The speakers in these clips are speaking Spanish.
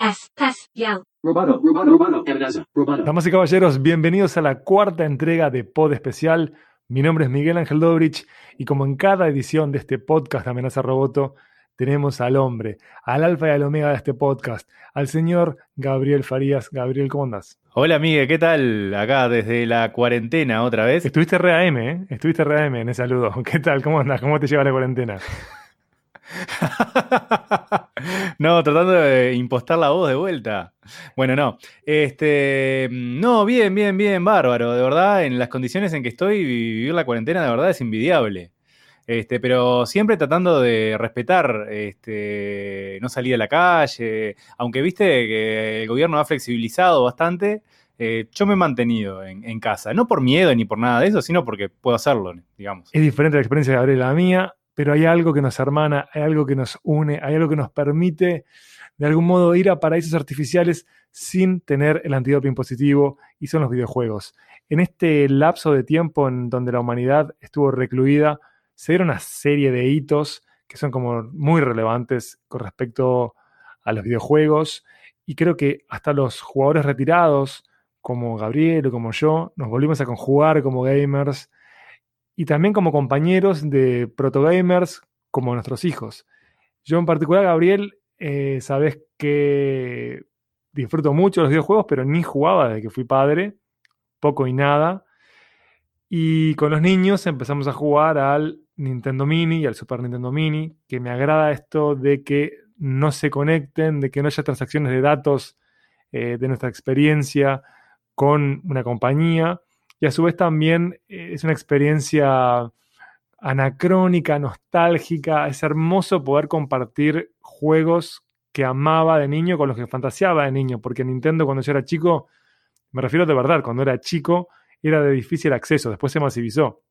Espacial. Robado, robado, robado, robado. Damas y caballeros, bienvenidos a la cuarta entrega de Pod Especial. Mi nombre es Miguel Ángel Dobrich y como en cada edición de este podcast de Amenaza Roboto, tenemos al hombre, al alfa y al omega de este podcast, al señor Gabriel Farías. Gabriel, ¿cómo andás? Hola Miguel, ¿qué tal? Acá desde la cuarentena otra vez. Estuviste re AM, ¿eh? Estuviste re AM en ese saludo. ¿Qué tal? ¿Cómo andás? ¿Cómo te lleva la cuarentena? no, tratando de impostar la voz de vuelta. Bueno, no. Este, no, bien, bien, bien, bárbaro. De verdad, en las condiciones en que estoy, vivir la cuarentena de verdad es invidiable. Este, pero siempre tratando de respetar, este, no salir a la calle, aunque viste que el gobierno ha flexibilizado bastante, eh, yo me he mantenido en, casa, no por miedo ni por nada de eso, sino porque puedo hacerlo, digamos. Es diferente la experiencia de Gabriel la mía, pero hay algo que nos hermana, hay algo que nos une, hay algo que nos permite de algún modo ir a paraísos artificiales sin tener el antídoto impositivo y son los videojuegos. En este lapso de tiempo en donde la humanidad estuvo recluida, se dieron una serie de hitos que son como muy relevantes con respecto a los videojuegos y creo que hasta los jugadores retirados como Gabriel o como yo nos volvimos a conjugar como gamers y también como compañeros de protogamers como nuestros hijos. Yo en particular, Gabriel, eh, sabes que disfruto mucho los videojuegos, pero ni jugaba desde que fui padre, poco y nada. Y con los niños empezamos a jugar al Nintendo Mini y al Super Nintendo Mini, que me agrada esto de que no se conecten, de que no haya transacciones de datos eh, de nuestra experiencia con una compañía. Y a su vez también eh, es una experiencia anacrónica, nostálgica. Es hermoso poder compartir juegos que amaba de niño con los que fantaseaba de niño, porque Nintendo cuando yo era chico, me refiero de verdad, cuando era chico era de difícil acceso, después se masivizó.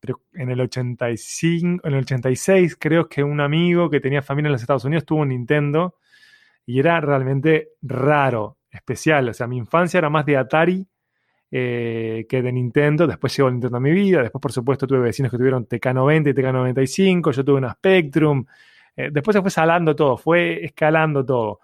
Pero en el 85, en el 86 creo que un amigo que tenía familia en los Estados Unidos tuvo un Nintendo y era realmente raro, especial. O sea, mi infancia era más de Atari eh, que de Nintendo. Después llegó Nintendo a mi vida. Después, por supuesto, tuve vecinos que tuvieron TK90 y TK95. Yo tuve una Spectrum. Eh, después se fue salando todo, fue escalando todo.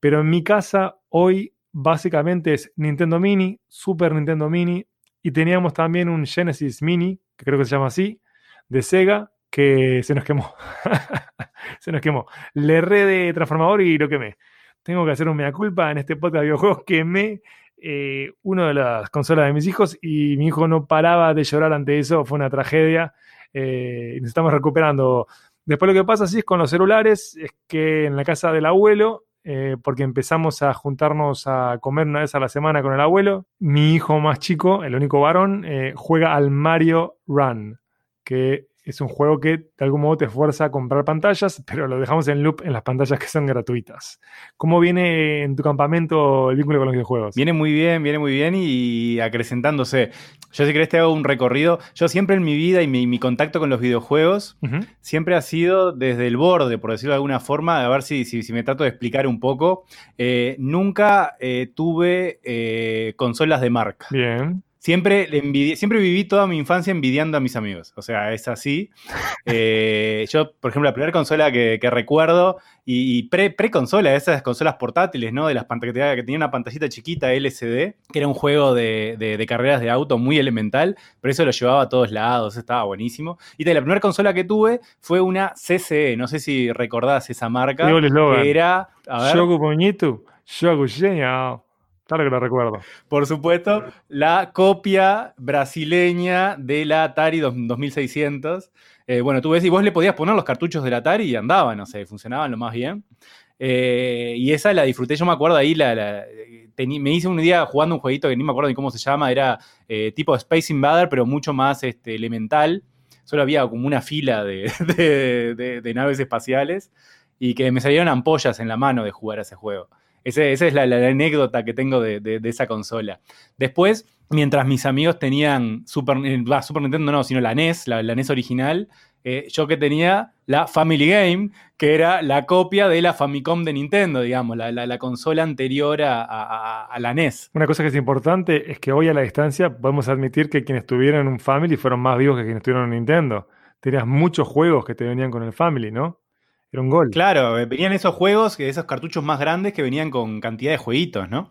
Pero en mi casa hoy básicamente es Nintendo Mini, Super Nintendo Mini y teníamos también un Genesis Mini, que creo que se llama así, de Sega, que se nos quemó. se nos quemó. Le erré de transformador y lo quemé. Tengo que hacer un mea culpa en este podcast de videojuegos. Quemé eh, una de las consolas de mis hijos y mi hijo no paraba de llorar ante eso, fue una tragedia eh, nos estamos recuperando. Después lo que pasa así es con los celulares, es que en la casa del abuelo, eh, porque empezamos a juntarnos a comer una vez a la semana con el abuelo, mi hijo más chico, el único varón, eh, juega al Mario Run, que es un juego que de algún modo te fuerza a comprar pantallas, pero lo dejamos en loop en las pantallas que son gratuitas. ¿Cómo viene en tu campamento el vínculo con los videojuegos? Viene muy bien, viene muy bien y acrecentándose. Yo si querés te hago un recorrido. Yo siempre en mi vida y mi, mi contacto con los videojuegos uh -huh. siempre ha sido desde el borde, por decirlo de alguna forma, a ver si, si, si me trato de explicar un poco. Eh, nunca eh, tuve eh, consolas de marca. Bien. Siempre, envidié, siempre viví toda mi infancia envidiando a mis amigos. O sea, es así. Eh, yo, por ejemplo, la primera consola que, que recuerdo, y, y pre-consola, pre esas consolas portátiles, ¿no? De las pantallas que tenía una pantallita chiquita LCD, que era un juego de, de, de, carreras de auto muy elemental, pero eso lo llevaba a todos lados, estaba buenísimo. Y la primera consola que tuve fue una CCE, no sé si recordás esa marca. Que era. A ver, Yogu Bonito, Yogu Genial. Claro que lo recuerdo. Por supuesto, la copia brasileña de la Atari 2600. Eh, bueno, tú ves y vos le podías poner los cartuchos del Atari y andaban, no sé, funcionaban lo más bien. Eh, y esa la disfruté, yo me acuerdo ahí, la, tení, me hice un día jugando un jueguito que ni me acuerdo ni cómo se llama, era eh, tipo Space Invader, pero mucho más este, elemental. Solo había como una fila de, de naves espaciales y que me salieron ampollas en la mano de jugar a ese juego. Esa es la, anécdota que tengo de, esa consola. Después, mientras mis amigos tenían Super, eh, Super Nintendo, no, sino la NES, la, NES original, eh, yo que tenía la Family Game, que era la copia de la Famicom de Nintendo, digamos, la, la consola anterior a, a, a, la NES. Una cosa que es importante es que hoy a la distancia podemos admitir que quienes tuvieron un Family fueron más vivos que quienes tuvieron un Nintendo. Tenías muchos juegos que te venían con el Family, ¿no? Era un gol. Claro, eh, venían esos juegos, esos cartuchos más grandes que venían con cantidad de jueguitos, ¿no?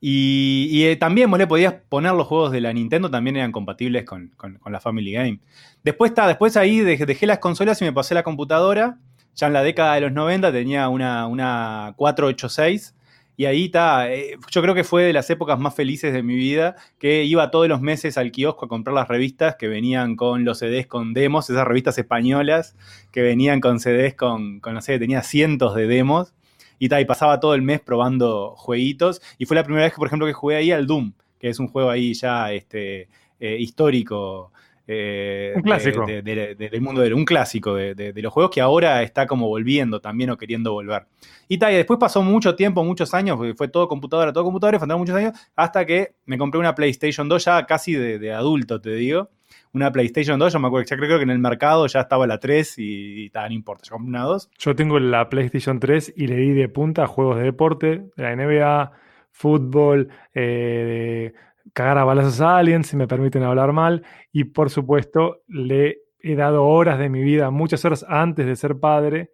Y, y, eh, también vos le podías poner los juegos de la Nintendo, también eran compatibles con, con, la Family Game. Después, está, después ahí dejé, dejé, las consolas y me pasé la computadora. Ya en la década de los 90 tenía una, una 486 y ahí está, eh, yo creo que fue de las épocas más felices de mi vida, que iba todos los meses al kiosco a comprar las revistas que venían con los CDs con demos, esas revistas españolas que venían con CDs con, con no sé, tenía cientos de demos. Y, ta, y pasaba todo el mes probando jueguitos. Y fue la primera vez que, por ejemplo, que jugué ahí al Doom, que es un juego ahí ya este, eh, histórico eh, un clásico. De, de, de, del mundo de un clásico de, los juegos que ahora está como volviendo también o queriendo volver. Y, tal, y después pasó mucho tiempo, muchos años, fue todo computadora, todo computadora, faltaron muchos años, hasta que me compré una PlayStation 2 ya casi de, adulto, te digo. Una PlayStation 2, yo me acuerdo, ya creo que en el mercado ya estaba la 3 y, y tal, no importa, yo compré una 2. Yo tengo la PlayStation 3 y le di de punta a juegos de deporte, de la NBA, fútbol, eh, cagar a balazos a alguien, si me permiten hablar mal, y por supuesto le he dado horas de mi vida, muchas horas antes de ser padre,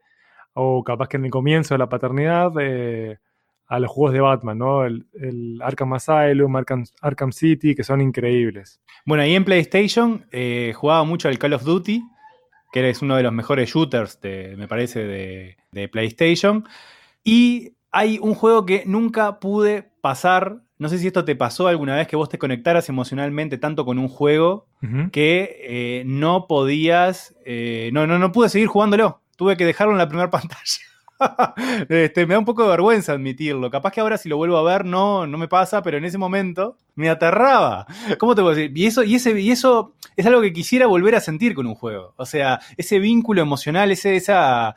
o capaz que en el comienzo de la paternidad, eh, a los juegos de Batman, ¿no? El, Arkham Asylum, Arkham, Arkham, City, que son increíbles. Bueno, ahí en PlayStation eh, jugaba mucho al Call of Duty, que es uno de los mejores shooters, me parece, de PlayStation. Y hay un juego que nunca pude pasar no sé si esto te pasó alguna vez que vos te conectaras emocionalmente tanto con un juego uh -huh. que eh, no podías, eh, no, no, no pude seguir jugándolo. Tuve que dejarlo en la primera pantalla. este, me da un poco de vergüenza admitirlo. Capaz que ahora si lo vuelvo a ver no, no me pasa, pero en ese momento me aterraba. ¿Cómo te puedo decir? Y eso, y, ese, y eso es algo que quisiera volver a sentir con un juego. O sea, ese vínculo emocional, ese, esa...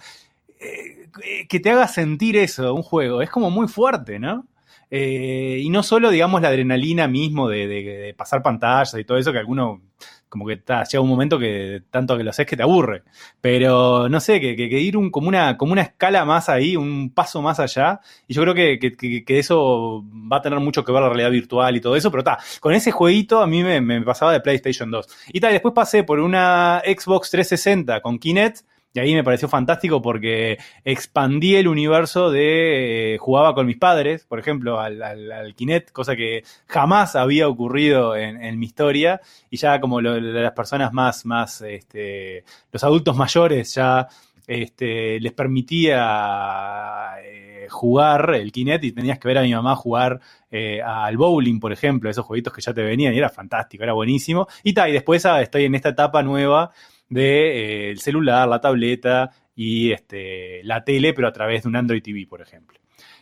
Eh, que te haga sentir eso, un juego. Es como muy fuerte, ¿no? Eh, y no solo, digamos, la adrenalina mismo de, pasar pantallas y todo eso, que alguno como que ta, llega un momento que tanto que lo haces que te aburre. Pero no sé, que, que, que ir un, como, una, como una escala más ahí, un paso más allá. Y yo creo que, que, eso va a tener mucho que ver la realidad virtual y todo eso. Pero está, con ese jueguito a mí me, me pasaba de PlayStation 2. Y tal, después pasé por una Xbox 360 con Kinect y ahí me pareció fantástico porque expandí el universo de eh, jugaba con mis padres, por ejemplo, al, al, cosa que jamás había ocurrido en, en mi historia. Y ya como lo, las personas más, más, este, los adultos mayores ya este, les permitía eh, jugar el Kinect y tenías que ver a mi mamá jugar eh, al bowling, por ejemplo, esos jueguitos que ya te venían y era fantástico, era buenísimo. Y tal, y después ah, estoy en esta etapa nueva de, eh, celular, la tableta y este, la tele, pero a través de un Android TV, por ejemplo.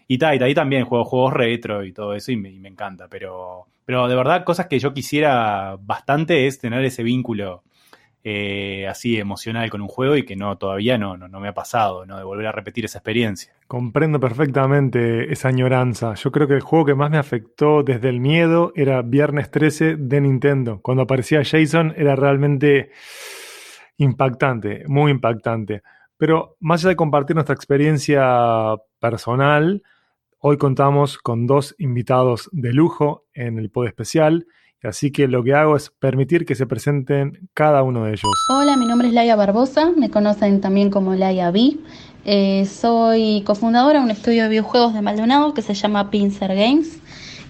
Y tal, ahí también juego juegos retro y todo eso y me, me, encanta, pero, pero de verdad cosas que yo quisiera bastante es tener ese vínculo eh, así emocional con un juego y que no todavía no, no, no, me ha pasado, ¿no? De volver a repetir esa experiencia. Comprendo perfectamente esa añoranza. Yo creo que el juego que más me afectó desde el miedo era Viernes 13 de Nintendo. Cuando aparecía Jason era realmente impactante, muy impactante. Pero más allá de compartir nuestra experiencia personal, hoy contamos con dos invitados de lujo en el pod especial. Así que lo que hago es permitir que se presenten cada uno de ellos. Hola, mi nombre es Laia Barbosa, me conocen también como Laia B. Eh, soy cofundadora de un estudio de videojuegos de Maldonado que se llama Pincer Games.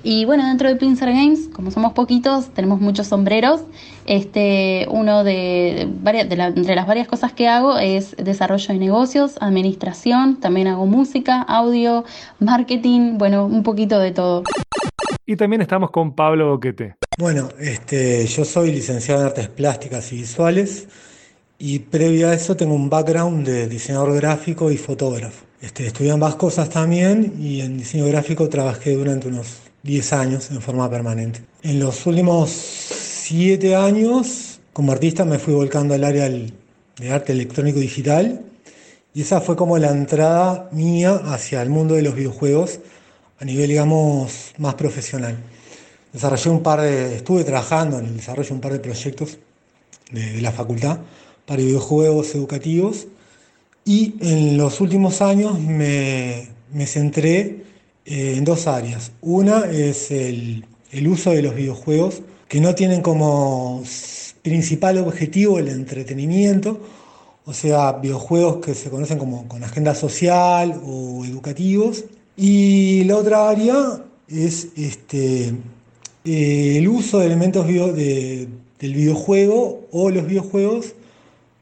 Y bueno, dentro de Pincer Games, como somos poquitos, tenemos muchos sombreros. Este, uno de, varias, de la, entre las varias cosas que hago es desarrollo de negocios, administración, también hago música, audio, marketing, bueno, un poquito de todo. Y también estamos con Pablo Boquete. Bueno, este, yo soy licenciado en artes plásticas y visuales y previo a eso tengo un background de diseñador gráfico y fotógrafo. Este, estudié ambas cosas también y en diseño gráfico trabajé durante unos 10 años en forma permanente. En los últimos 7 años, como artista, me fui volcando al área de arte electrónico digital y esa fue como la entrada mía hacia el mundo de los videojuegos a nivel, digamos, más profesional. Desarrollé un par de, estuve trabajando en el desarrollo de un par de proyectos de, de la facultad para videojuegos educativos y en los últimos años me, me centré eh, en dos áreas. Una es el, uso de los videojuegos que no tienen como principal objetivo el entretenimiento o sea, videojuegos que se conocen como con agenda social o educativos. Y la otra área es este, eh, el uso de elementos del videojuego o los videojuegos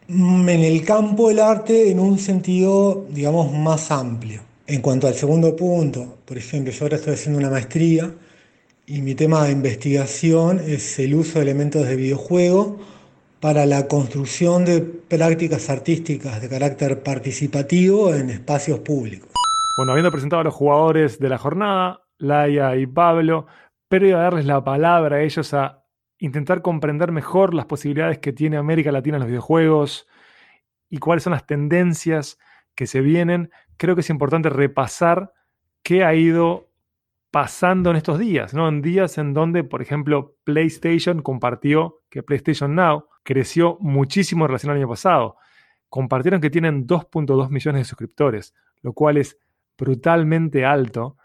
mm, en el campo del arte en un sentido, digamos, más amplio. En cuanto al segundo punto, por ejemplo, yo ahora estoy haciendo una maestría y mi tema de investigación es el uso de elementos de videojuego para la construcción de prácticas artísticas de carácter participativo en espacios públicos. Bueno, habiendo presentado a los jugadores de la jornada, Laia y Pablo, pero iba a darles la palabra a ellos a intentar comprender mejor las posibilidades que tiene América Latina en los videojuegos y cuáles son las tendencias que se vienen. Creo que es importante repasar qué ha ido pasando en estos días, ¿no? En días en donde, por ejemplo, PlayStation compartió que PlayStation Now creció muchísimo en relación al año pasado. Compartieron que tienen 2.2 millones de suscriptores, lo cual es brutalmente alto.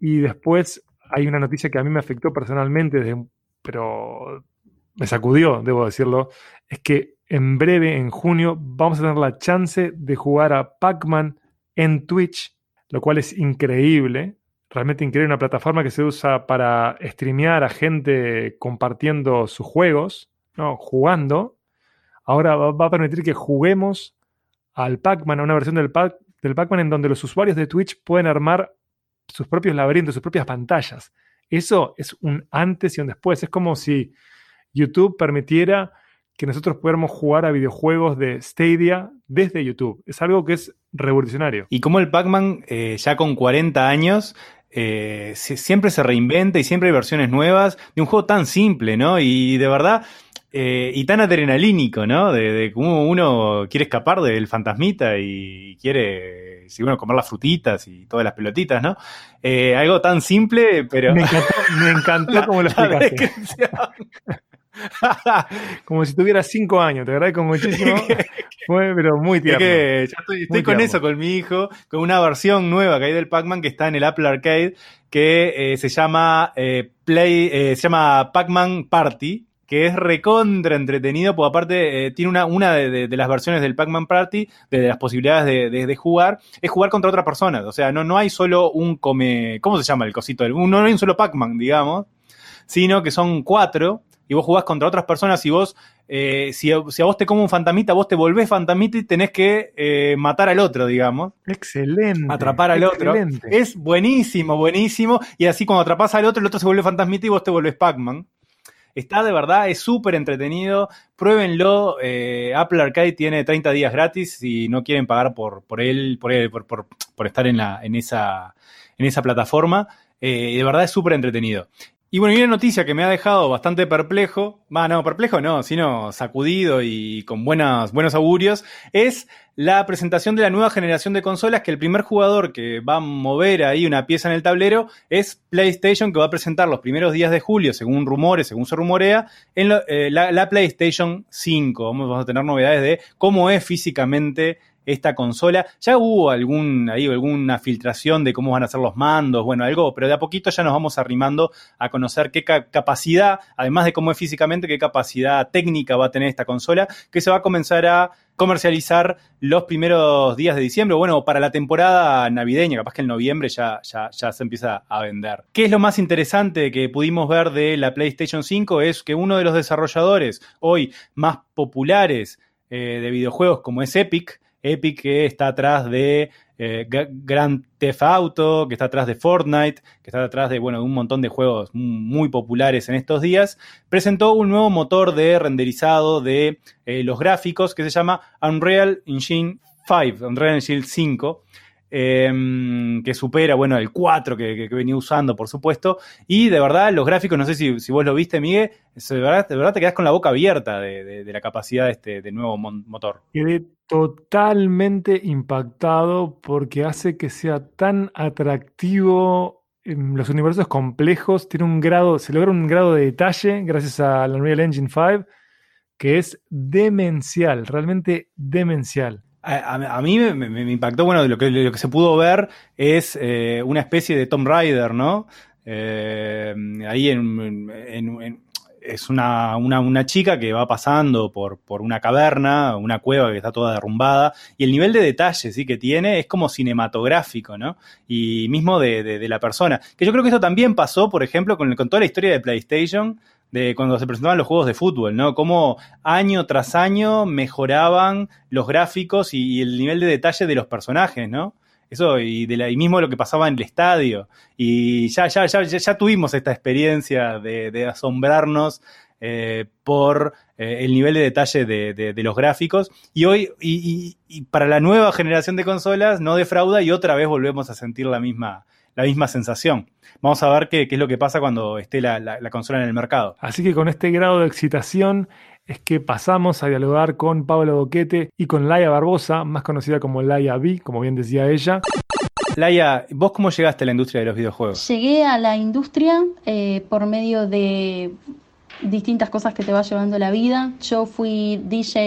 Y después hay una noticia que a mí me afectó personalmente, pero me sacudió, debo decirlo, es que en breve, en junio, vamos a tener la chance de jugar a Pac-Man en Twitch, lo cual es increíble, realmente increíble, una plataforma que se usa para streamear a gente compartiendo sus juegos, ¿no? jugando. Ahora va, a permitir que juguemos al Pac-Man, a una versión del, Pac del Pac-Man en donde los usuarios de Twitch pueden armar sus propios laberintos, sus propias pantallas. Eso es un antes y un después. Es como si YouTube permitiera que nosotros pudiéramos jugar a videojuegos de Stadia desde YouTube. Es algo que es revolucionario. Y como el Pac-Man, eh, ya con 40 años, eh, siempre se reinventa y siempre hay versiones nuevas de un juego tan simple, ¿no? Y de verdad, eh, y tan adrenalínico, ¿no? De, cómo uno quiere escapar del fantasmita y quiere, si bueno, comer las frutitas y todas las pelotitas, ¿no? Eh, algo tan simple, pero... Me encantó, me encantó como lo explicaste. como si tuviera cinco años, te agradezco muchísimo. Fue, pero muy tierno. que ya estoy, con eso, con mi hijo, con una versión nueva que hay del Pac-Man que está en el Apple Arcade, que eh, se llama Play, se llama Pac-Man Party que es recontra entretenido, porque aparte eh, tiene una, una de, las versiones del Pac-Man Party, de, las posibilidades de, jugar, es jugar contra otras personas. O sea, no, no hay solo un come. ¿Cómo se llama el cosito? No hay un solo Pac-Man, digamos, sino que son cuatro, y vos jugás contra otras personas y vos. Eh, si, a vos te come un fantamita, vos te volvés fantamita y tenés que eh, matar al otro, digamos. Excelente. Atrapar al otro. Es buenísimo, buenísimo. Y así cuando atrapas al otro, el otro se vuelve fantasmita y vos te vuelves Pac-Man. Está de verdad, es súper entretenido. Pruébenlo. Eh, Apple Arcade tiene 30 días gratis si no quieren pagar por, por él, por, él, por, por, estar en, la, en, esa, en esa plataforma. Eh, de verdad es súper entretenido. Y bueno, y una noticia que me ha dejado bastante perplejo, va, no, perplejo no, sino sacudido y con buenas, buenos augurios, es la presentación de la nueva generación de consolas, que el primer jugador que va a mover ahí una pieza en el tablero es PlayStation, que va a presentar los primeros días de julio, según rumores, según se rumorea, en eh, la, PlayStation 5. Vamos a tener novedades de cómo es físicamente esta consola. Ya hubo alguna filtración de cómo van a ser los mandos, bueno, algo, pero de a poquito ya nos vamos arrimando a conocer qué capacidad, además de cómo es físicamente, qué capacidad técnica va a tener esta consola, que se va a comenzar a comercializar los primeros días de diciembre, bueno, para la temporada navideña, capaz que en noviembre ya, ya, ya se empieza a vender. ¿Qué es lo más interesante que pudimos ver de la PlayStation 5? Es que uno de los desarrolladores hoy más populares eh, de videojuegos como es Epic, Epic que está atrás de eh, Grand Theft Auto, que está atrás de Fortnite, que está atrás de, bueno, un montón de juegos muy populares en estos días, presentó un nuevo motor de renderizado de eh, los gráficos que se llama Unreal Engine 5, Unreal Engine 5. Em, que supera, bueno, el 4 que, venía usando, por supuesto. Y de verdad, los gráficos, no sé si, vos lo viste, Miguel, de verdad, de te quedas con la boca abierta de, la capacidad de este nuevo motor. Quedé totalmente impactado porque hace que sea tan atractivo los universos complejos, tiene un grado, se logra un grado de detalle gracias al Unreal Engine 5 que es demencial, realmente demencial. A, mí me, impactó, bueno, lo que, lo que se pudo ver es eh, una especie de Tomb Raider, ¿no? Eh, ahí en, es una, una, una, chica que va pasando por, por, una caverna, una cueva que está toda derrumbada, y el nivel de detalle ¿sí? que tiene es como cinematográfico, ¿no? Y mismo de, de, la persona. Que yo creo que esto también pasó, por ejemplo, con, con toda la historia de PlayStation, de cuando se presentaban los juegos de fútbol, ¿no? Cómo año tras año mejoraban los gráficos y, el nivel de detalle de los personajes, ¿no? Eso, y, de la, mismo lo que pasaba en el estadio. Y ya, ya, ya, ya tuvimos esta experiencia de, asombrarnos eh, por eh, el nivel de detalle de, los gráficos. Y hoy, y, para la nueva generación de consolas, no defrauda y otra vez volvemos a sentir la misma, la misma sensación. Vamos a ver qué, qué es lo que pasa cuando esté la, la, la consola en el mercado. Así que con este grado de excitación es que pasamos a dialogar con Pablo Boquete y con Laia Barbosa, más conocida como Laia B, como bien decía ella. Laia, ¿vos cómo llegaste a la industria de los videojuegos? Llegué a la industria eh, por medio de distintas cosas que te va llevando la vida. Yo fui DJ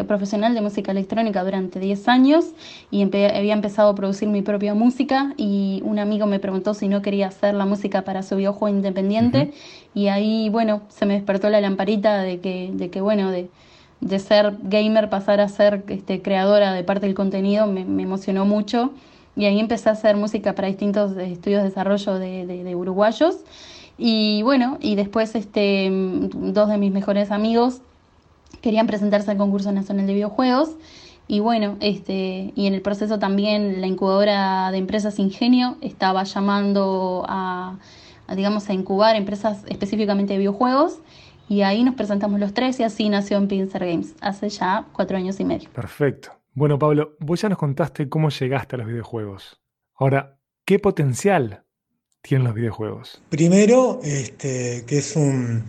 eh, profesional de música electrónica durante 10 años y empe había empezado a producir mi propia música y un amigo me preguntó si no quería hacer la música para su videojuego independiente uh -huh. y ahí, bueno, se me despertó la lamparita de que, de que bueno, de, de ser gamer pasar a ser este, creadora de parte del contenido me, me emocionó mucho y ahí empecé a hacer música para distintos estudios de desarrollo de, de, de uruguayos y bueno, y después este, dos de mis mejores amigos querían presentarse al concurso nacional de videojuegos. Y bueno, este, y en el proceso también la incubadora de empresas Ingenio estaba llamando a, digamos, a incubar empresas específicamente de videojuegos. Y ahí nos presentamos los tres y así nació en Pincer Games, hace ya cuatro años y medio. Perfecto. Bueno, Pablo, vos ya nos contaste cómo llegaste a los videojuegos. Ahora, ¿qué potencial tienen los videojuegos? Primero, este, que es un,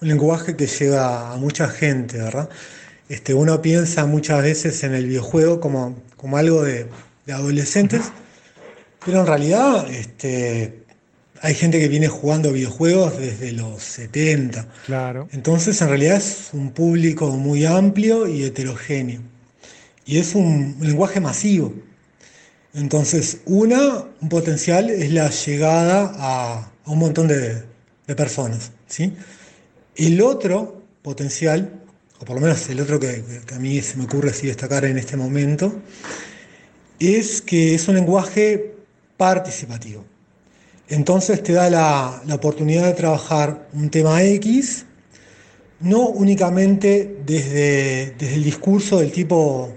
un, lenguaje que llega a mucha gente, ¿verdad? Este, uno piensa muchas veces en el videojuego como, como algo de, de adolescentes, pero en realidad este, hay gente que viene jugando videojuegos desde los 70. Claro. Entonces, en realidad es un público muy amplio y heterogéneo. Y es un, un lenguaje masivo. Entonces, una, un potencial es la llegada a, un montón de, personas. ¿sí? El otro potencial, o por lo menos el otro que, que, a mí se me ocurre así destacar en este momento, es que es un lenguaje participativo. Entonces te da la, la oportunidad de trabajar un tema X, no únicamente desde, desde el discurso del tipo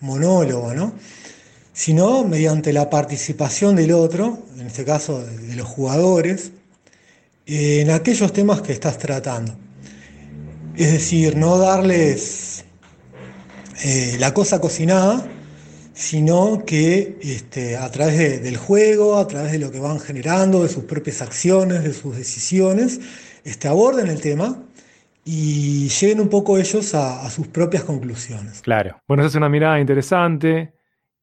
monólogo, ¿no? Sino mediante la participación del otro, en este caso de los jugadores, en aquellos temas que estás tratando. Es decir, no darles eh, la cosa cocinada, sino que este, a través de, del juego, a través de lo que van generando, de sus propias acciones, de sus decisiones, este, aborden el tema y lleguen un poco ellos a, a sus propias conclusiones. Claro. Bueno, esa es una mirada interesante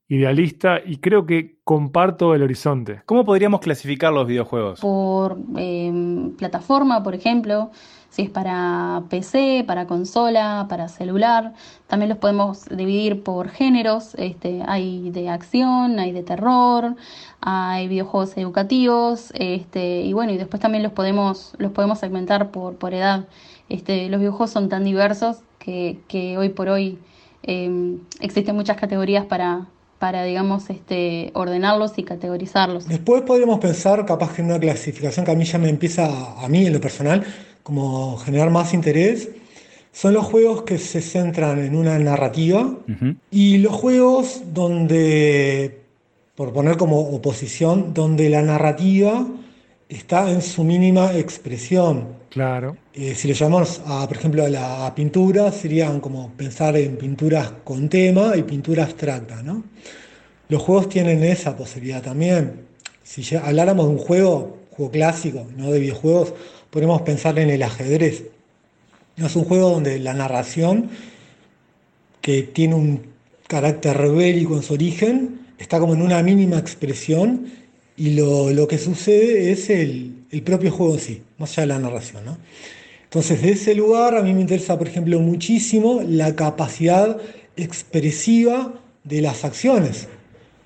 idealista y creo que comparto el horizonte. ¿Cómo podríamos clasificar los videojuegos? Por eh, plataforma, por ejemplo, si es para PC, para consola, para celular. También los podemos dividir por géneros. Este, hay de acción, hay de terror, hay videojuegos educativos, este, y bueno, y después también los podemos, los podemos segmentar por, por edad. Este, los videojuegos son tan diversos que, que hoy por hoy eh, existen muchas categorías para, para, digamos, este, ordenarlos y categorizarlos. Después podríamos pensar, capaz que en una clasificación que a mí ya me empieza, a mí en lo personal, como generar más interés, son los juegos que se centran en una narrativa uh -huh. y los juegos donde, por poner como oposición, donde la narrativa está en su mínima expresión. Claro. Eh, si le llamamos, a, por ejemplo, a la pintura, serían como pensar en pinturas con tema y pintura abstracta, ¿no? Los juegos tienen esa posibilidad también. Si ya habláramos de un juego, juego clásico, no de videojuegos, podemos pensar en el ajedrez. Es un juego donde la narración, que tiene un carácter rebélico en su origen, está como en una mínima expresión y lo, lo que sucede es el, el, propio juego en sí, más allá de la narración. ¿no? Entonces, de ese lugar a mí me interesa, por ejemplo, muchísimo la capacidad expresiva de las acciones,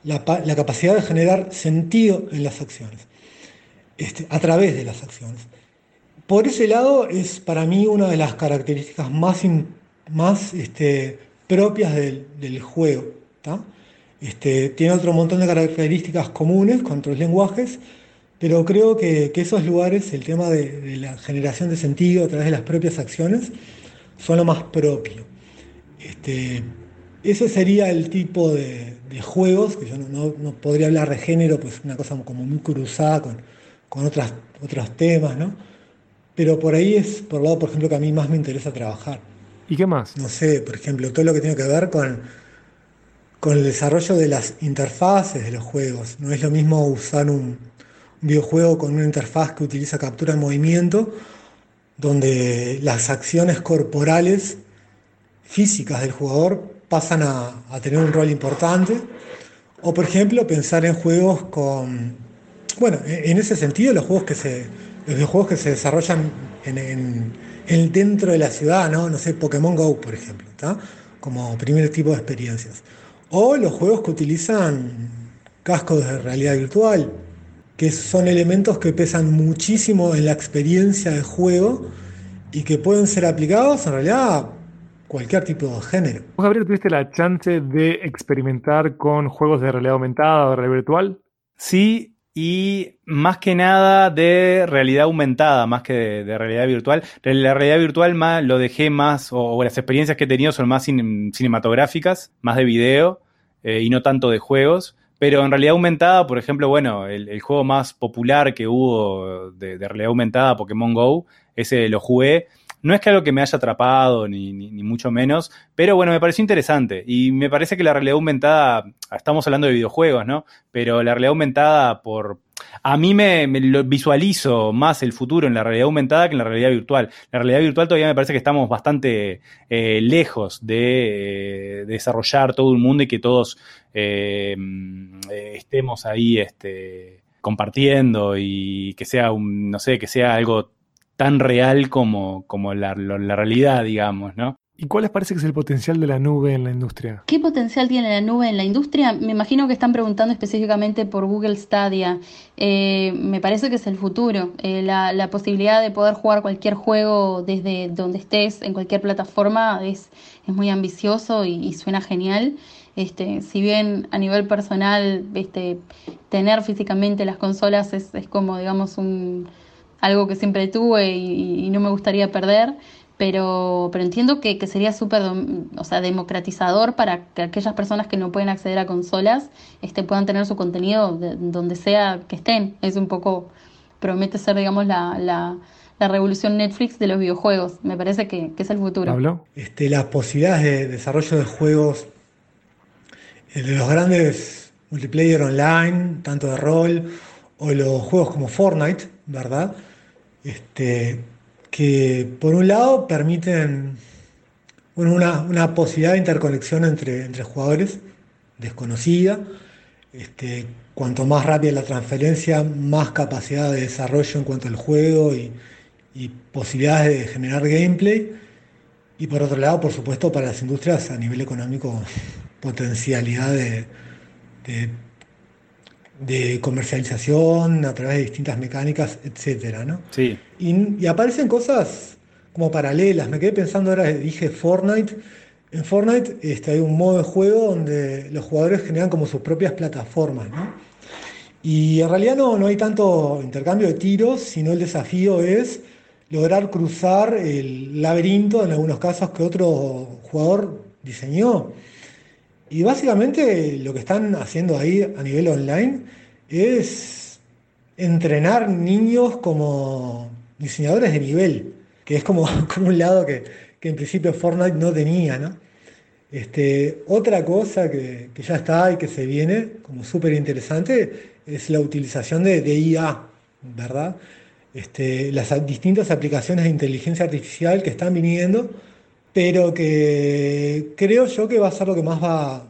la, la capacidad de generar sentido en las acciones, este, a través de las acciones. por ese lado es para mí una de las características más, más este, propias del, del juego. Este, tiene otro montón de características comunes con otros lenguajes, pero creo que, que esos lugares, el tema de, de, la generación de sentido a través de las propias acciones, son lo más propio. Este, ese sería el tipo de, de juegos, que yo no, no, podría hablar de género, pues una cosa como muy cruzada con, con otras, otros temas, ¿no? Pero por ahí es por el lado, por ejemplo, que a mí más me interesa trabajar. ¿Y qué más? No sé, por ejemplo, todo lo que tiene que ver con, con el desarrollo de las interfaces de los juegos. No es lo mismo usar un, videojuego con una interfaz que utiliza captura de movimiento, donde las acciones corporales físicas del jugador pasan a, tener un rol importante. O por ejemplo, pensar en juegos con. Bueno, en ese sentido, los juegos que se. Los videojuegos que se desarrollan en, en, en dentro de la ciudad, ¿no? No sé, Pokémon Go, por ejemplo, ¿está? Como primer tipo de experiencias. O los juegos que utilizan cascos de realidad virtual, que son elementos que pesan muchísimo en la experiencia de juego y que pueden ser aplicados en realidad cualquier tipo de género. ¿Vos, Gabriel, tuviste la chance de experimentar con juegos de realidad aumentada o de realidad virtual? Sí, y más que nada de realidad aumentada, más que de, realidad virtual. La realidad virtual más, lo dejé más, o, las experiencias que he tenido son más cin, cinematográficas, más de video, eh, y no tanto de juegos. Pero en realidad aumentada, por ejemplo, bueno, el, juego más popular que hubo de, realidad aumentada, Pokémon Go, ese lo jugué. No es que algo que me haya atrapado, ni, ni, mucho menos, pero bueno, me pareció interesante. Y me parece que la realidad aumentada, estamos hablando de videojuegos, ¿no? Pero la realidad aumentada, por. A mí me, lo visualizo más el futuro en la realidad aumentada que en la realidad virtual. La realidad virtual todavía me parece que estamos bastante eh, lejos de, eh, de, desarrollar todo el mundo y que todos eh, estemos ahí este, compartiendo y que sea un, no sé, que sea algo tan real como, como la, la, realidad, digamos, ¿no? ¿Y cuál les parece que es el potencial de la nube en la industria? ¿Qué potencial tiene la nube en la industria? Me imagino que están preguntando específicamente por Google Stadia. Eh, me parece que es el futuro. Eh, la, la, posibilidad de poder jugar cualquier juego desde donde estés, en cualquier plataforma, es, es muy ambicioso y, y suena genial. Este, si bien a nivel personal, este, tener físicamente las consolas es, es como, digamos, un algo que siempre tuve y, y no me gustaría perder, pero, pero entiendo que, que sería súper o sea, democratizador para que aquellas personas que no pueden acceder a consolas este, puedan tener su contenido de, donde sea que estén. Es un poco, promete ser, digamos, la, la, la revolución Netflix de los videojuegos. Me parece que, que es el futuro. ¿Pablo? Este, las posibilidades de desarrollo de juegos, de los grandes multiplayer online, tanto de rol, o los juegos como Fortnite, ¿verdad? Este, que por un lado permiten bueno, una, una, posibilidad de interconexión entre, entre jugadores desconocida. Este, cuanto más rápida la transferencia, más capacidad de desarrollo en cuanto al juego y, posibilidades de generar gameplay. Y por otro lado, por supuesto, para las industrias a nivel económico, potencialidad de de comercialización a través de distintas mecánicas, etcétera, ¿no? Sí. Y, y, aparecen cosas como paralelas. Me quedé pensando ahora, dije Fortnite. En Fortnite este, hay un modo de juego donde los jugadores generan como sus propias plataformas, ¿no? Y en realidad no, no hay tanto intercambio de tiros, sino el desafío es lograr cruzar el laberinto, en algunos casos, que otro jugador diseñó. Y básicamente lo que están haciendo ahí a nivel online es entrenar niños como diseñadores de nivel, que es como, como un lado que, que, en principio Fortnite no tenía, ¿no? Este, otra cosa que, que, ya está y que se viene como súper interesante es la utilización de, de IA, ¿verdad? Este, las distintas aplicaciones de inteligencia artificial que están viniendo pero que creo yo que va a ser lo que más va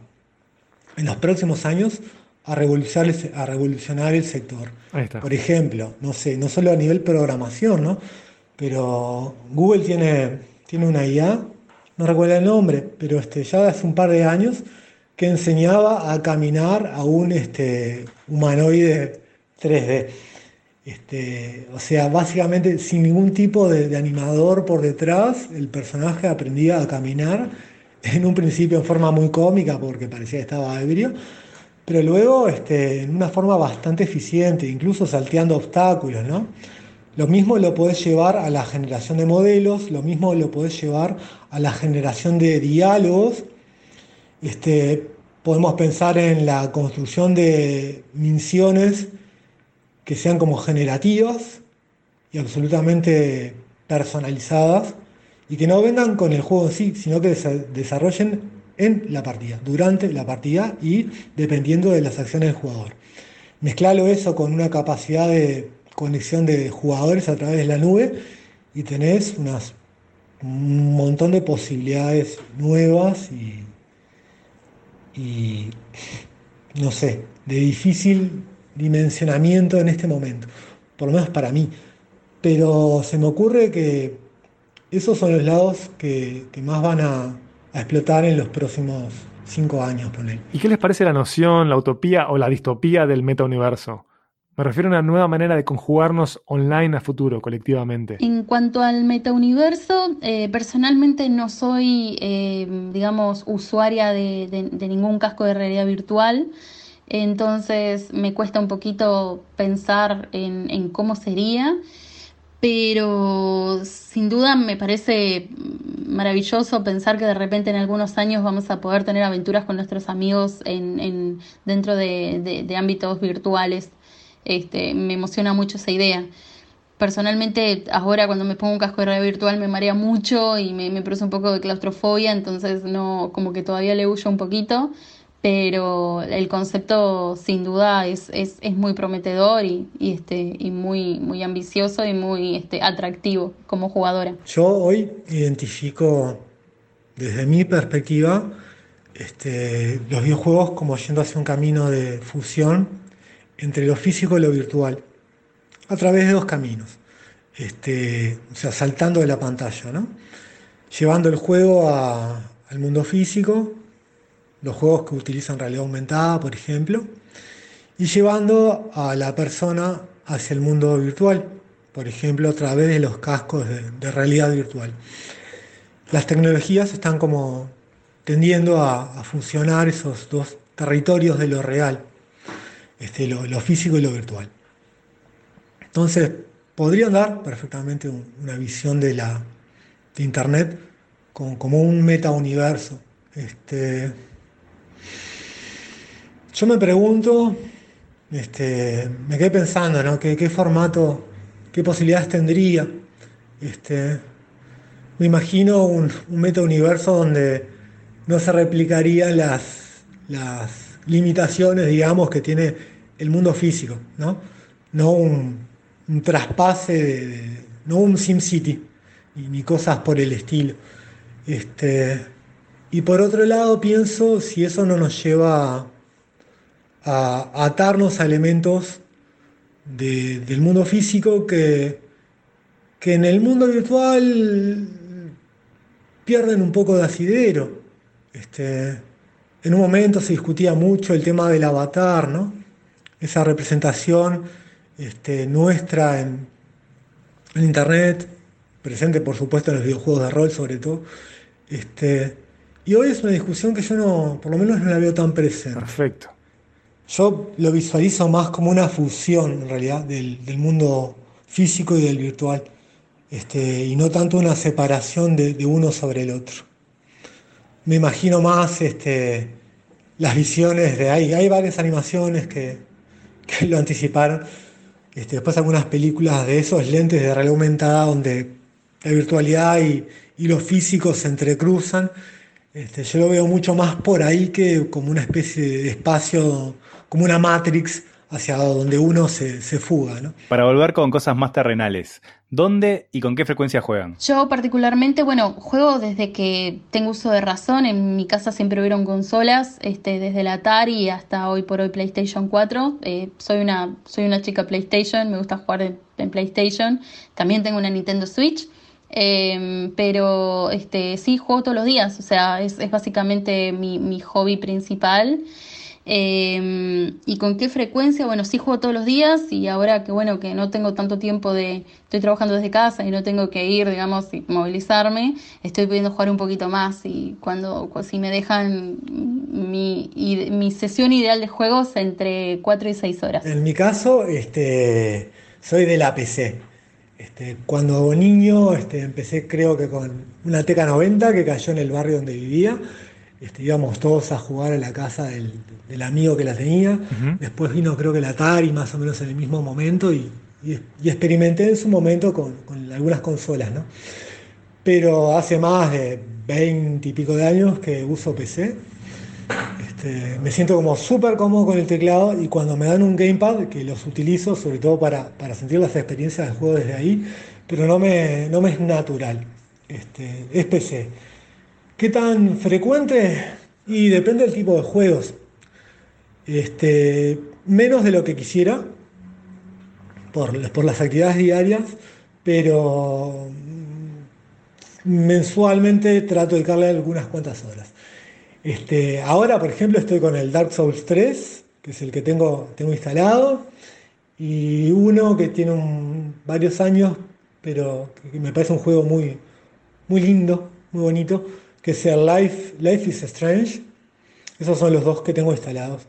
en los próximos años a revolucionar, a revolucionar el sector. Por ejemplo, no sé, no solo a nivel programación, ¿no? Pero Google tiene, tiene una IA, no recuerdo el nombre, pero este, ya hace un par de años que enseñaba a caminar a un este, humanoide 3D. Este, o sea, básicamente sin ningún tipo de, animador por detrás, el personaje aprendía a caminar en un principio en forma muy cómica porque parecía que estaba ebrio, pero luego este, en una forma bastante eficiente, incluso salteando obstáculos, ¿no? Lo mismo lo podés llevar a la generación de modelos, lo mismo lo podés llevar a la generación de diálogos. Este, podemos pensar en la construcción de misiones que sean como generativas y absolutamente personalizadas y que no vengan con el juego en sí, sino que se desarrollen en la partida, durante la partida y dependiendo de las acciones del jugador. Mezclalo eso con una capacidad de conexión de jugadores a través de la nube y tenés unas, un montón de posibilidades nuevas y, y, no sé, de difícil dimensionamiento en este momento, por lo menos para mí. Pero se me ocurre que esos son los lados que, que más van a, a, explotar en los próximos cinco años. Poner. ¿Y qué les parece la noción, la utopía o la distopía del metauniverso? Me refiero a una nueva manera de conjugarnos online a futuro, colectivamente. En cuanto al metauniverso, eh, personalmente no soy, eh, digamos, usuaria de, de, de, ningún casco de realidad virtual, entonces me cuesta un poquito pensar en, en cómo sería, pero sin duda me parece maravilloso pensar que de repente en algunos años vamos a poder tener aventuras con nuestros amigos en, en dentro de, de ámbitos virtuales. Este, me emociona mucho esa idea. Personalmente, ahora cuando me pongo un casco de realidad virtual me marea mucho y me, me, produce un poco de claustrofobia, entonces no, como que todavía le huyo un poquito, pero el concepto sin duda es, es, es muy prometedor y, y, este, y muy, muy ambicioso y muy este, atractivo como jugadora. Yo hoy identifico desde mi perspectiva este, los videojuegos como yendo hacia un camino de fusión entre lo físico y lo virtual, a través de dos caminos, este, o sea, saltando de la pantalla, ¿no? llevando el juego a, al mundo físico, los juegos que utilizan realidad aumentada, por ejemplo, y llevando a la persona hacia el mundo virtual, por ejemplo, a través de los cascos de, realidad virtual. Las tecnologías están como tendiendo a, a funcionar esos dos territorios de lo real este, lo, físico y lo virtual. Entonces, podrían dar perfectamente un, una visión de, la, de Internet como, como un metauniverso. Este, yo me pregunto, este, me quedé pensando, ¿no? ¿Qué, formato, qué posibilidades tendría? Este, me imagino un, un metauniverso donde no se replicarían las, las limitaciones, digamos, que tiene el mundo físico, ¿no? No un, un traspase, de, de, no un SimCity, ni, ni cosas por el estilo. Este, y por otro lado, pienso si eso no nos lleva a, atarnos a elementos de, del mundo físico que, que en el mundo virtual pierden un poco de asidero. Este, en un momento se discutía mucho el tema del avatar, ¿no? Esa representación este, nuestra en, en, Internet, presente por supuesto en los videojuegos de rol sobre todo. Este, y hoy es una discusión que yo no, por lo menos no la veo tan presente. Perfecto. Yo lo visualizo más como una fusión en realidad del, del mundo físico y del virtual. Este, y no tanto una separación de, uno sobre el otro. Me imagino más este, las visiones de ahí. Hay varias animaciones que, que lo anticiparon. Este, después algunas películas de esos lentes de realidad aumentada donde la virtualidad y, y lo físico se entrecruzan. Este, yo lo veo mucho más por ahí que como una especie de espacio, como una Matrix hacia donde uno se, se fuga. ¿no? Para volver con cosas más terrenales, ¿dónde y con qué frecuencia juegan? Yo particularmente, bueno, juego desde que tengo uso de razón. En mi casa siempre hubieron consolas, este, desde el Atari hasta hoy por hoy PlayStation 4. Eh, soy, una, soy una chica PlayStation, me gusta jugar en, en PlayStation. También tengo una Nintendo Switch. Eh, pero este sí juego todos los días, o sea, es, es básicamente mi, mi hobby principal. Eh, ¿Y con qué frecuencia? Bueno, sí juego todos los días y ahora que bueno, que no tengo tanto tiempo de, estoy trabajando desde casa y no tengo que ir, digamos, y movilizarme, estoy pudiendo jugar un poquito más y cuando, si me dejan mi, mi sesión ideal de juegos entre 4 y 6 horas. En mi caso, este, soy de la PC. Este, cuando niño este, empecé creo que con una Teca 90 que cayó en el barrio donde vivía este, íbamos todos a jugar a la casa del, amigo que la tenía. Después vino creo que la Atari más o menos en el mismo momento y, experimenté en su momento con, algunas consolas, ¿no? Pero hace más de 20 y pico de años que uso PC. Este, me siento como súper cómodo con el teclado y cuando me dan un gamepad, que los utilizo sobre todo para, sentir las experiencias del juego desde ahí, pero no me, no me es natural. Este, es PC. ¿Qué tan frecuente? Y depende del tipo de juegos. Este, menos de lo que quisiera por, las actividades diarias, pero mensualmente trato de dedicarle algunas cuantas horas. Este, ahora, por ejemplo, estoy con el Dark Souls 3, que es el que tengo, tengo instalado, y uno que tiene varios años, pero que me parece un juego muy, muy lindo, muy bonito, que sea Life, Life is Strange. Esos son los dos que tengo instalados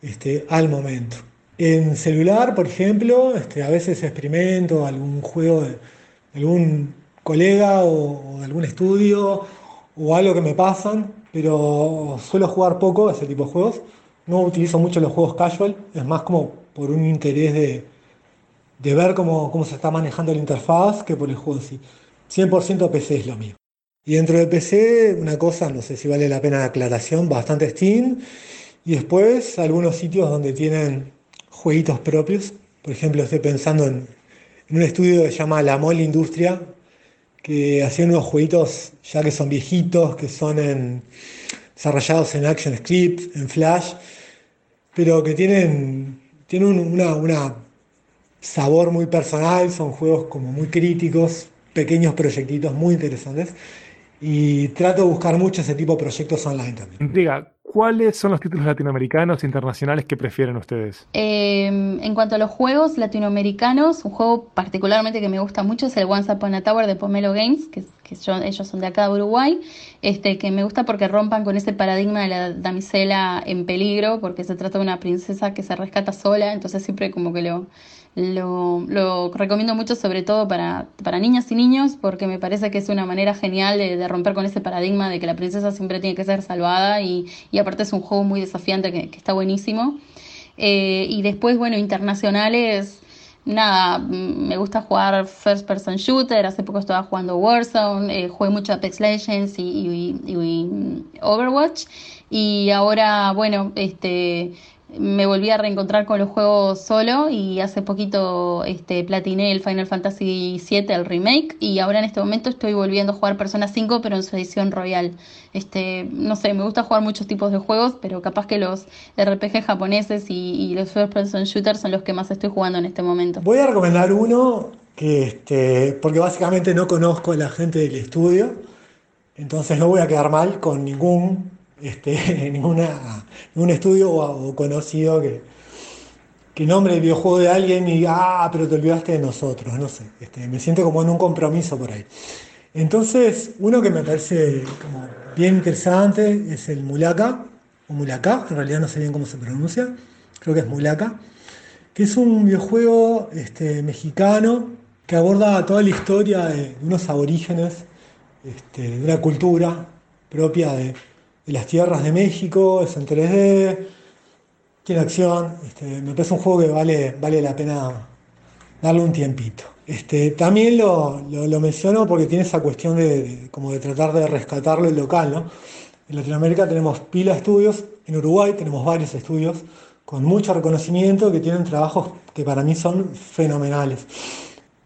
este, al momento. En celular, por ejemplo, este, a veces experimento algún juego de, algún colega o, de algún estudio o algo que me pasan, pero suelo jugar poco ese tipo de juegos. No utilizo mucho los juegos casual, es más como por un interés de, de ver cómo, cómo se está manejando la interfaz que por el juego en sí. 100% PC es lo mío. Y dentro de PC, una cosa, no sé si vale la pena la aclaración, bastante Steam. Y después algunos sitios donde tienen jueguitos propios. Por ejemplo, estoy pensando en, un estudio que se llama La Mole Industria, que hacían unos jueguitos ya que son viejitos, que son desarrollados en ActionScript, en Flash, pero que tienen, tienen una, una sabor muy personal, son juegos como muy críticos, pequeños proyectitos muy interesantes y trato de buscar mucho ese tipo de proyectos online también. Diga, ¿cuáles son los títulos latinoamericanos e internacionales que prefieren ustedes? Em, en cuanto a los juegos latinoamericanos, un juego particularmente que me gusta mucho es el Once Upon a Tower de Pomelo Games, que, ellos son de acá de Uruguay, este, que me gusta porque rompan con ese paradigma de la damisela en peligro, porque se trata de una princesa que se rescata sola, entonces siempre como que lo lo, recomiendo mucho sobre todo para, para, niñas y niños porque me parece que es una manera genial de, romper con ese paradigma de que la princesa siempre tiene que ser salvada y, y aparte es un juego muy desafiante que, está buenísimo. Eh, y después, bueno, internacionales, nada, mm, me gusta jugar first person shooter, hace poco estaba jugando Warzone, eh, jugué mucho Apex Legends y, y, y, Overwatch y ahora, bueno, este me volví a reencontrar con los juegos solo y hace poquito este, platiné el Final Fantasy VII, el remake, y ahora en este momento estoy volviendo a jugar Persona 5, pero en su edición royal. Este, no sé, me gusta jugar muchos tipos de juegos, pero capaz que los RPG japoneses y, los first person shooters son los que más estoy jugando en este momento. Voy a recomendar uno que, este, porque básicamente no conozco a la gente del estudio, entonces no voy a quedar mal con ningún este, ninguna, ningún estudio o, conocido que, que nombre el videojuego de alguien y diga, ah, pero te olvidaste de nosotros, no sé. Este, me siento como en un compromiso por ahí. Entonces, uno que me parece bien interesante es el Mulaka, o Mulaka, en realidad no sé bien cómo se pronuncia, creo que es Mulaka, que es un videojuego este, mexicano que aborda toda la historia de unos aborígenes, este, de una cultura propia de las tierras de México, es en 3D, tiene acción, este, me parece un juego que vale, vale la pena darle un tiempito. Este, también lo, menciono porque tiene esa cuestión de, como de tratar de rescatarlo el local. En Latinoamérica tenemos pila estudios, en Uruguay tenemos varios estudios con mucho reconocimiento que tienen trabajos que para mí son fenomenales.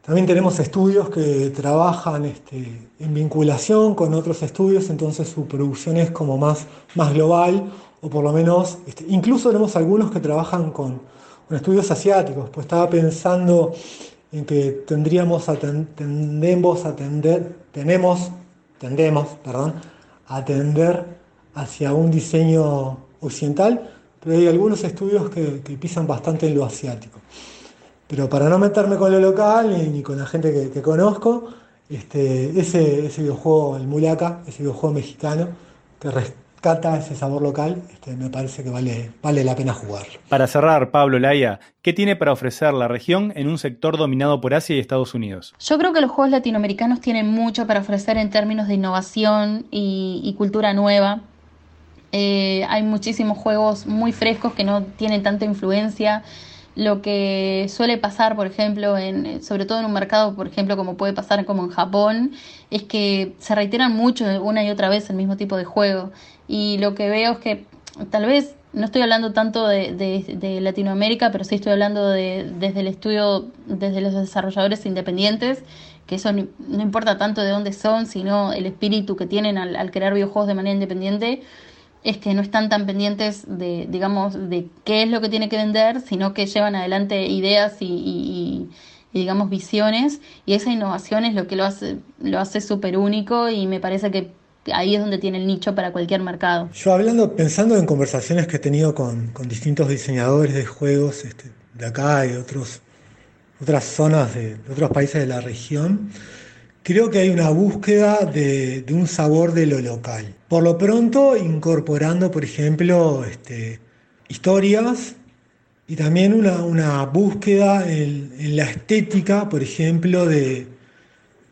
También tenemos estudios que trabajan este, en vinculación con otros estudios, entonces su producción es como más, más global, o por lo menos, este, incluso tenemos algunos que trabajan con, estudios asiáticos, pues estaba pensando en que tendríamos tendemos a atender, tenemos, tendemos, perdón, a atender hacia un diseño occidental, pero hay algunos estudios que pisan bastante en lo asiático. Pero para no meterme con lo local ni, ni con la gente que, que conozco, este, ese, ese videojuego, el Mulaka, ese videojuego mexicano, que rescata ese sabor local, este, me parece que vale, vale la pena jugarlo. Para cerrar, Pablo Laia, ¿qué tiene para ofrecer la región en un sector dominado por Asia y Estados Unidos? Yo creo que los juegos latinoamericanos tienen mucho para ofrecer en términos de innovación y, y cultura nueva. Eh, hay muchísimos juegos muy frescos que no tienen tanta influencia. Lo que suele pasar, por ejemplo, en, sobre todo en un mercado, por ejemplo, como puede pasar como en Japón, es que se reiteran mucho una y otra vez el mismo tipo de juego. Y lo que veo es que tal vez no estoy hablando tanto de, de, de Latinoamérica, pero sí estoy hablando de, desde el estudio, desde los desarrolladores independientes, que eso no, importa tanto de dónde son, sino el espíritu que tienen al, al crear videojuegos de manera independiente es que no están tan pendientes de, digamos, de qué es lo que tiene que vender, sino que llevan adelante ideas y, y, digamos, visiones, y esa innovación es lo que lo hace lo hace súper único y me parece que ahí es donde tiene el nicho para cualquier mercado. Yo hablando, pensando en conversaciones que he tenido con, con distintos diseñadores de juegos este, de acá y otros, otras zonas de otros países de la región, Creo que hay una búsqueda de, un sabor de lo local. Por lo pronto, incorporando, por ejemplo, este, historias y también una, búsqueda en, la estética, por ejemplo, de,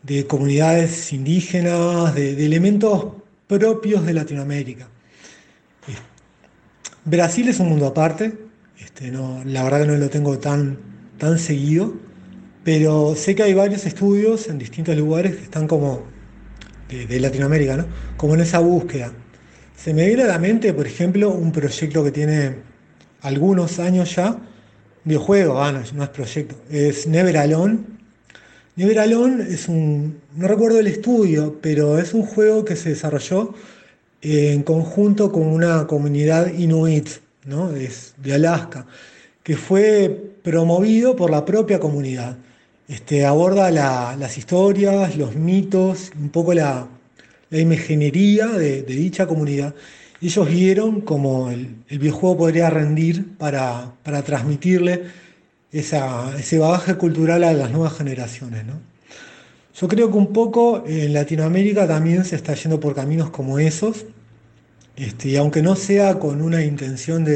de comunidades indígenas, de, elementos propios de Latinoamérica. Brasil es un mundo aparte, este, la verdad que no lo tengo tan, tan seguido pero sé que hay varios estudios en distintos lugares que están como de, Latinoamérica, ¿no? Como en esa búsqueda. Se me viene a la mente, por ejemplo, un proyecto que tiene algunos años ya, videojuego, ah, no, no es proyecto, es Never Alone. Never Alone es un, no recuerdo el estudio, pero es un juego que se desarrolló en conjunto con una comunidad inuit, ¿no? De Alaska, que fue promovido por la propia comunidad. Este, aborda la, las historias, los mitos, un poco la, la imaginería de, dicha comunidad. Ellos vieron como el, el videojuego podría rendir para, transmitirle ese bagaje cultural a las nuevas generaciones. Yo creo que un poco en Latinoamérica también se está yendo por caminos como esos, este, y aunque no sea con una intención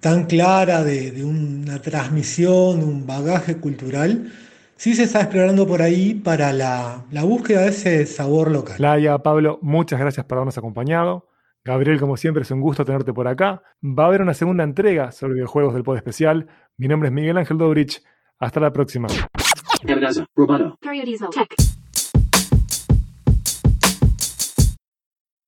tan clara de, de una transmisión, un bagaje cultural, sí se está explorando por ahí para la, la, búsqueda de ese sabor local. Laia, Pablo, muchas gracias por habernos acompañado. Gabriel, como siempre, es un gusto tenerte por acá. Va a haber una segunda entrega sobre videojuegos del Pod Especial. Mi nombre es Miguel Ángel Dobrich. Hasta la próxima.